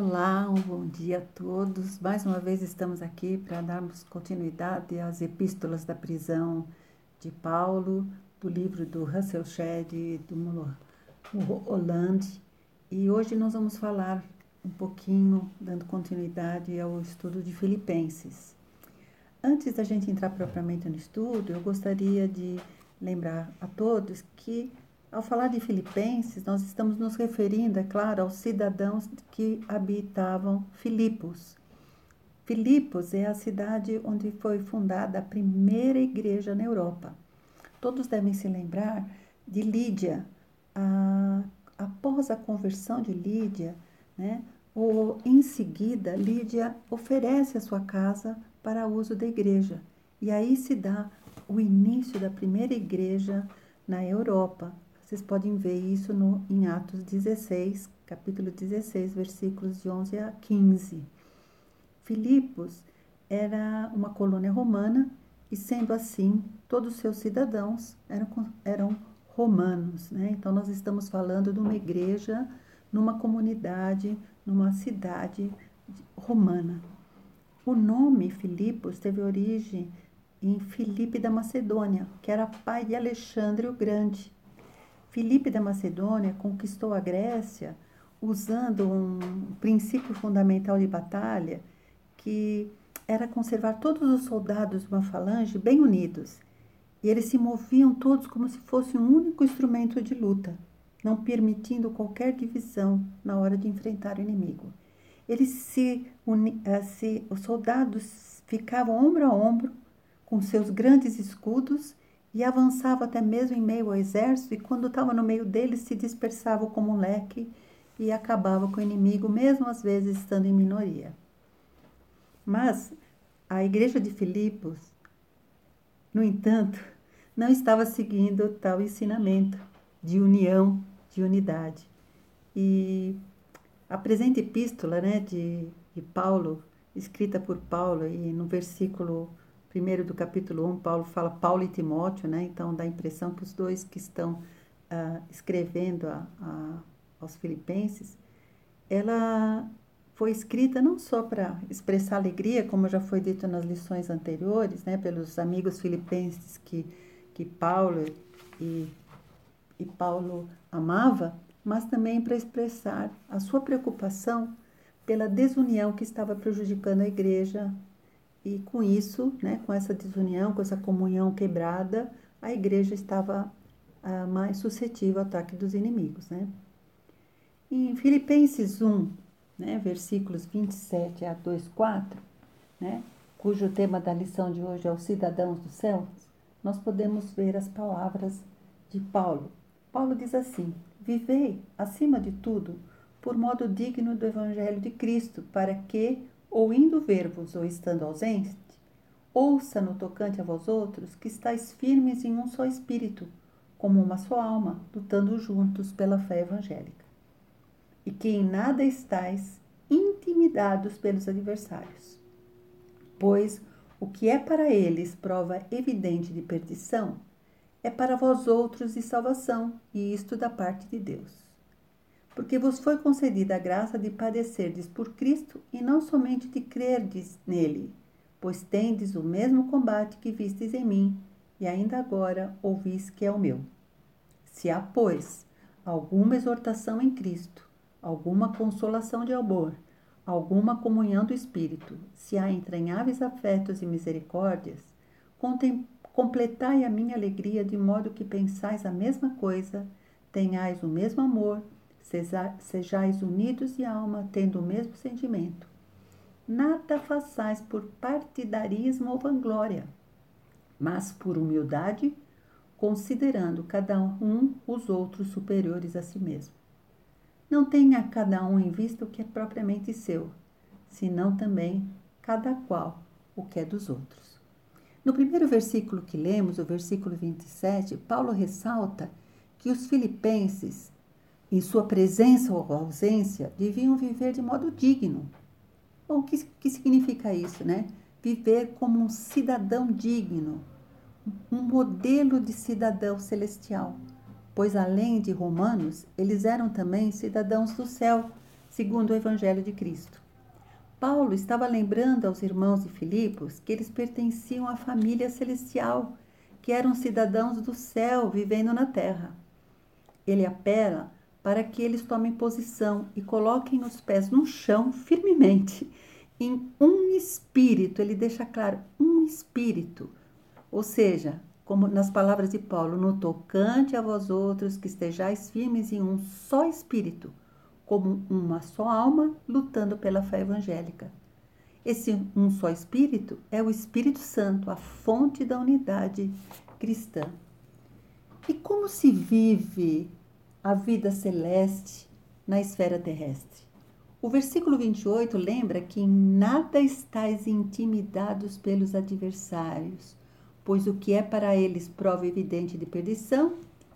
Olá, um bom dia a todos. Mais uma vez estamos aqui para darmos continuidade às epístolas da prisão de Paulo, do livro do Russell Shedd e do Hollande. E hoje nós vamos falar um pouquinho, dando continuidade ao estudo de Filipenses. Antes da gente entrar propriamente no estudo, eu gostaria de lembrar a todos que ao falar de Filipenses, nós estamos nos referindo, é claro, aos cidadãos que habitavam Filipos. Filipos é a cidade onde foi fundada a primeira igreja na Europa. Todos devem se lembrar de Lídia. A, após a conversão de Lídia, né, ou em seguida, Lídia oferece a sua casa para uso da igreja. E aí se dá o início da primeira igreja na Europa, vocês podem ver isso no, em Atos 16, capítulo 16, versículos de 11 a 15. Filipos era uma colônia romana e, sendo assim, todos os seus cidadãos eram, eram romanos. Né? Então, nós estamos falando de uma igreja, numa comunidade, numa cidade romana. O nome Filipos teve origem em Filipe da Macedônia, que era pai de Alexandre o Grande. Filipe da Macedônia conquistou a Grécia usando um princípio fundamental de batalha que era conservar todos os soldados de uma falange bem unidos. E eles se moviam todos como se fosse um único instrumento de luta, não permitindo qualquer divisão na hora de enfrentar o inimigo. Eles se, uni, eh, se os soldados ficavam ombro a ombro com seus grandes escudos e avançava até mesmo em meio ao exército, e quando estava no meio deles, se dispersava como um leque e acabava com o inimigo, mesmo às vezes estando em minoria. Mas a igreja de Filipos, no entanto, não estava seguindo tal ensinamento de união, de unidade. E a presente epístola né, de, de Paulo, escrita por Paulo, e no versículo primeiro do capítulo 1, Paulo fala Paulo e Timóteo, né? Então dá a impressão que os dois que estão uh, escrevendo a, a, aos filipenses, ela foi escrita não só para expressar alegria, como já foi dito nas lições anteriores, né? Pelos amigos filipenses que, que Paulo e, e Paulo amava, mas também para expressar a sua preocupação pela desunião que estava prejudicando a igreja e com isso, né, com essa desunião, com essa comunhão quebrada, a igreja estava ah, mais suscetível ao ataque dos inimigos. Né? Em Filipenses 1, né, versículos 27 a 24, né, cujo tema da lição de hoje é os cidadãos dos céus, nós podemos ver as palavras de Paulo. Paulo diz assim: Vivei, acima de tudo, por modo digno do Evangelho de Cristo, para que, ou indo ver-vos ou estando ausente, ouça no tocante a vós outros que estáis firmes em um só espírito, como uma só alma, lutando juntos pela fé evangélica. E que em nada estáis intimidados pelos adversários. Pois o que é para eles prova evidente de perdição, é para vós outros de salvação, e isto da parte de Deus porque vos foi concedida a graça de padecerdes por Cristo e não somente de crerdes nele, pois tendes o mesmo combate que vistes em mim e ainda agora ouvis que é o meu. Se há, pois, alguma exortação em Cristo, alguma consolação de amor, alguma comunhão do Espírito, se há entranháveis afetos e misericórdias, completai a minha alegria de modo que pensais a mesma coisa, tenhais o mesmo amor, sejais unidos de alma, tendo o mesmo sentimento. Nada façais por partidarismo ou vanglória, mas por humildade, considerando cada um os outros superiores a si mesmo. Não tenha cada um em vista o que é propriamente seu, senão também cada qual o que é dos outros. No primeiro versículo que lemos, o versículo 27, Paulo ressalta que os filipenses em sua presença ou ausência, deviam viver de modo digno. Bom, o que, que significa isso, né? Viver como um cidadão digno, um modelo de cidadão celestial, pois além de romanos, eles eram também cidadãos do céu, segundo o Evangelho de Cristo. Paulo estava lembrando aos irmãos de Filipos que eles pertenciam à família celestial, que eram cidadãos do céu vivendo na terra. Ele apela para que eles tomem posição e coloquem os pés no chão firmemente, em um espírito. Ele deixa claro, um espírito. Ou seja, como nas palavras de Paulo, no tocante a vós outros que estejais firmes em um só espírito como uma só alma lutando pela fé evangélica. Esse um só Espírito é o Espírito Santo, a fonte da unidade cristã. E como se vive a vida celeste na esfera terrestre? O versículo 28 lembra que em nada estáis intimidados pelos adversários, pois o que é para eles prova evidente de perdição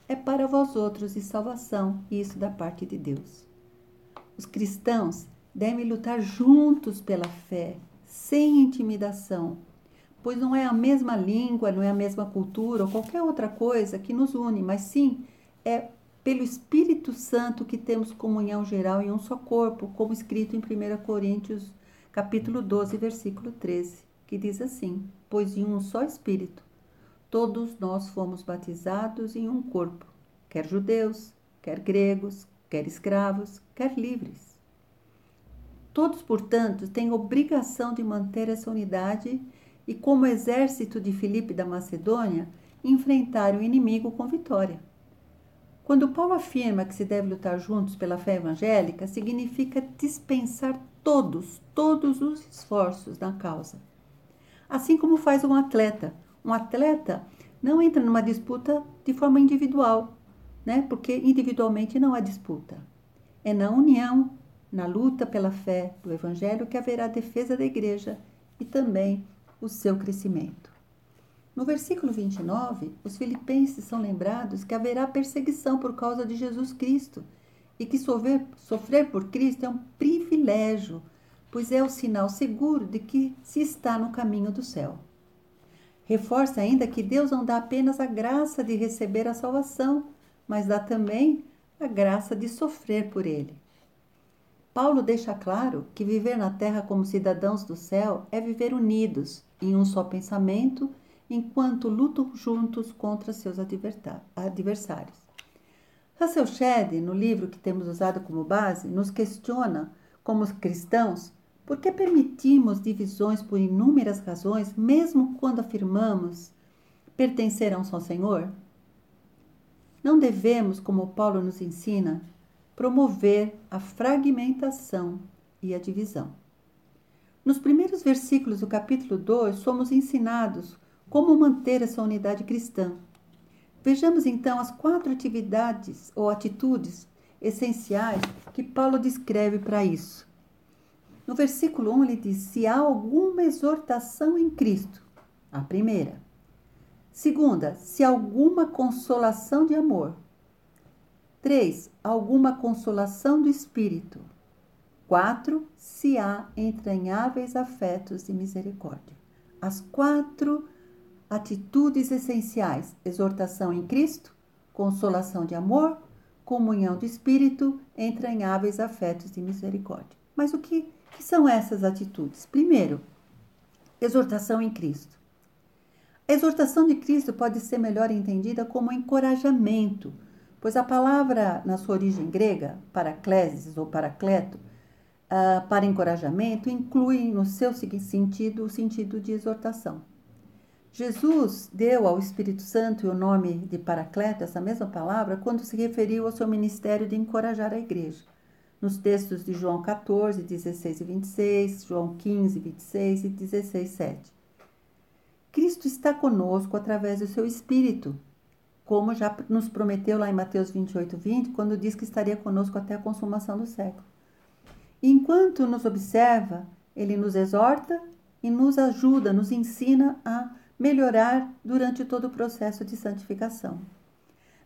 é para vós outros de salvação, isso da parte de Deus. Os cristãos devem lutar juntos pela fé, sem intimidação, pois não é a mesma língua, não é a mesma cultura ou qualquer outra coisa que nos une, mas sim é pelo Espírito Santo que temos comunhão geral em um só corpo, como escrito em 1 Coríntios, capítulo 12, versículo 13, que diz assim: Pois em um só Espírito todos nós fomos batizados em um corpo, quer judeus, quer gregos, quer escravos, quer livres. Todos, portanto, têm obrigação de manter essa unidade e, como exército de Filipe da Macedônia, enfrentar o inimigo com vitória. Quando Paulo afirma que se deve lutar juntos pela fé evangélica, significa dispensar todos, todos os esforços na causa. Assim como faz um atleta. Um atleta não entra numa disputa de forma individual, né? Porque individualmente não há disputa. É na união, na luta pela fé do Evangelho que haverá defesa da igreja e também o seu crescimento. No versículo 29, os filipenses são lembrados que haverá perseguição por causa de Jesus Cristo e que sofrer, sofrer por Cristo é um privilégio, pois é o sinal seguro de que se está no caminho do céu. Reforça ainda que Deus não dá apenas a graça de receber a salvação, mas dá também a graça de sofrer por ele. Paulo deixa claro que viver na terra como cidadãos do céu é viver unidos em um só pensamento, enquanto lutam juntos contra seus adversários. Russell Shedd, no livro que temos usado como base, nos questiona, como cristãos, por que permitimos divisões por inúmeras razões, mesmo quando afirmamos pertencer a um só Senhor? Não devemos, como Paulo nos ensina, promover a fragmentação e a divisão. Nos primeiros versículos do capítulo 2, somos ensinados como manter essa unidade cristã. Vejamos então as quatro atividades ou atitudes essenciais que Paulo descreve para isso. No versículo 1 ele diz: Se há alguma exortação em Cristo, a primeira. Segunda, se alguma consolação de amor. 3. Alguma consolação do espírito. 4. Se há entranháveis afetos de misericórdia. As quatro atitudes essenciais: exortação em Cristo, consolação de amor, comunhão do espírito, entranháveis afetos de misericórdia. Mas o que, que são essas atitudes? Primeiro, exortação em Cristo. A exortação de Cristo pode ser melhor entendida como encorajamento, pois a palavra, na sua origem grega, paraclesis ou paracleto, uh, para encorajamento, inclui no seu sentido o sentido de exortação. Jesus deu ao Espírito Santo o nome de Paracleto, essa mesma palavra, quando se referiu ao seu ministério de encorajar a igreja. Nos textos de João 14, 16 e 26, João 15, 26 e 16, 7. Cristo está conosco através do seu Espírito, como já nos prometeu lá em Mateus 28, 20, quando diz que estaria conosco até a consumação do século. Enquanto nos observa, ele nos exorta e nos ajuda, nos ensina a melhorar durante todo o processo de santificação.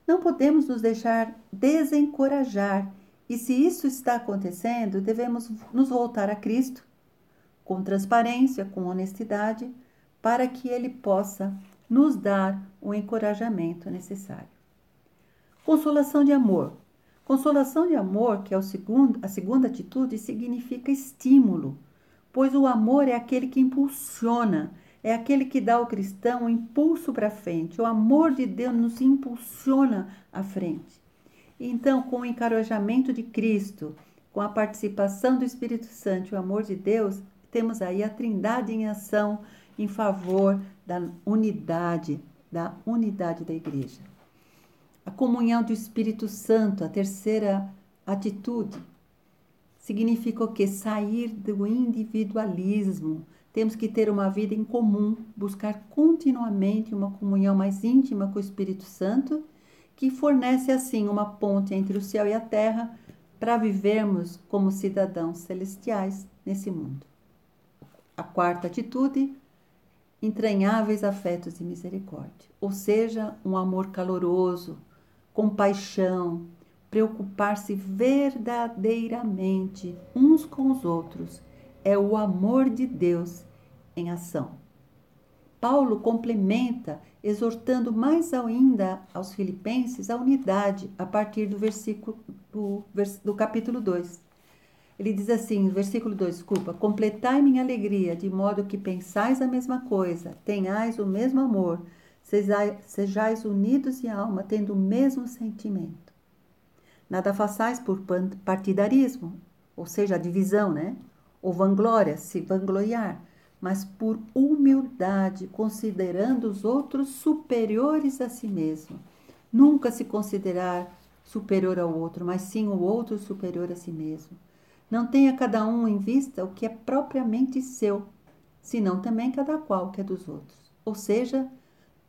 Não podemos nos deixar desencorajar, e se isso está acontecendo, devemos nos voltar a Cristo com transparência, com honestidade para que Ele possa nos dar o encorajamento necessário. Consolação de amor. Consolação de amor, que é segundo, a segunda atitude, significa estímulo, pois o amor é aquele que impulsiona, é aquele que dá ao cristão um impulso para frente. O amor de Deus nos impulsiona à frente. Então, com o encorajamento de Cristo, com a participação do Espírito Santo e o amor de Deus, temos aí a Trindade em ação em favor da unidade, da unidade da igreja. A comunhão do Espírito Santo, a terceira atitude, significa o que? Sair do individualismo, temos que ter uma vida em comum, buscar continuamente uma comunhão mais íntima com o Espírito Santo, que fornece assim uma ponte entre o céu e a terra para vivermos como cidadãos celestiais nesse mundo. A quarta atitude, entranháveis afetos de misericórdia, ou seja, um amor caloroso, compaixão, preocupar-se verdadeiramente uns com os outros é o amor de Deus em ação. Paulo complementa, exortando mais ainda aos filipenses a unidade a partir do versículo do, do capítulo 2. Ele diz assim, versículo 2, desculpa, completai minha alegria, de modo que pensais a mesma coisa, tenhais o mesmo amor, sejais, unidos em alma, tendo o mesmo sentimento. Nada façais por partidarismo, ou seja, a divisão, né? Ou vanglória, se vangloriar, mas por humildade, considerando os outros superiores a si mesmo. Nunca se considerar superior ao outro, mas sim o outro superior a si mesmo. Não tenha cada um em vista o que é propriamente seu, senão também cada qual que é dos outros. Ou seja,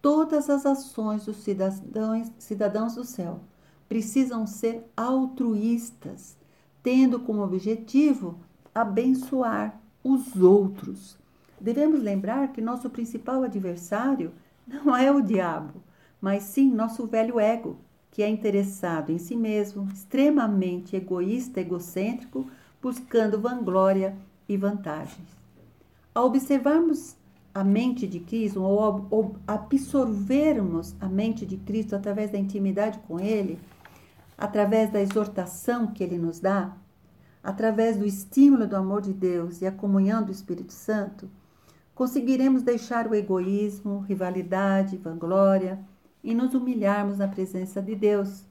todas as ações dos cidadãos, cidadãos do céu precisam ser altruístas, tendo como objetivo abençoar os outros. Devemos lembrar que nosso principal adversário não é o diabo, mas sim nosso velho ego, que é interessado em si mesmo, extremamente egoísta, egocêntrico, buscando vanglória e vantagens. Ao observarmos a mente de Cristo, ou absorvermos a mente de Cristo através da intimidade com Ele, através da exortação que Ele nos dá, através do estímulo do amor de Deus e a comunhão do Espírito Santo, conseguiremos deixar o egoísmo, rivalidade, vanglória e nos humilharmos na presença de Deus.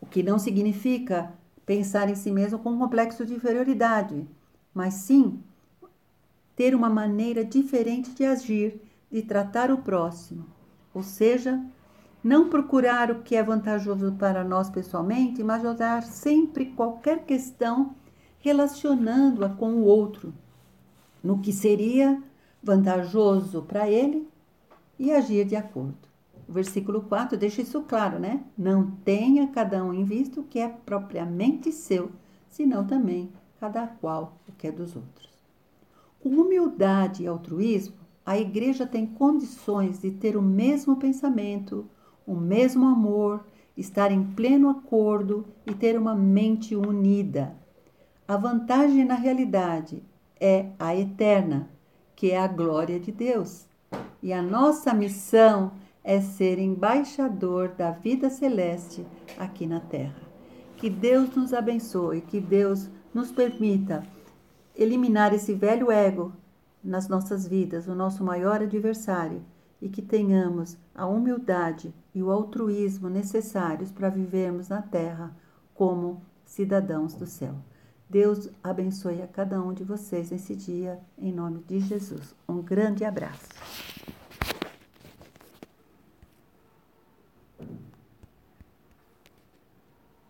O que não significa pensar em si mesmo com um complexo de inferioridade, mas sim ter uma maneira diferente de agir, de tratar o próximo, ou seja, não procurar o que é vantajoso para nós pessoalmente, mas olhar sempre qualquer questão relacionando-a com o outro, no que seria vantajoso para ele e agir de acordo. O versículo 4 deixa isso claro, né? Não tenha cada um em vista o que é propriamente seu, senão também cada qual o que é dos outros. Com humildade e altruísmo, a igreja tem condições de ter o mesmo pensamento, o mesmo amor, estar em pleno acordo e ter uma mente unida. A vantagem na realidade é a eterna, que é a glória de Deus. E a nossa missão é ser embaixador da vida celeste aqui na terra. Que Deus nos abençoe, que Deus nos permita eliminar esse velho ego nas nossas vidas, o nosso maior adversário e que tenhamos a humildade e o altruísmo necessários para vivermos na terra como cidadãos do céu. Deus abençoe a cada um de vocês nesse dia, em nome de Jesus. Um grande abraço.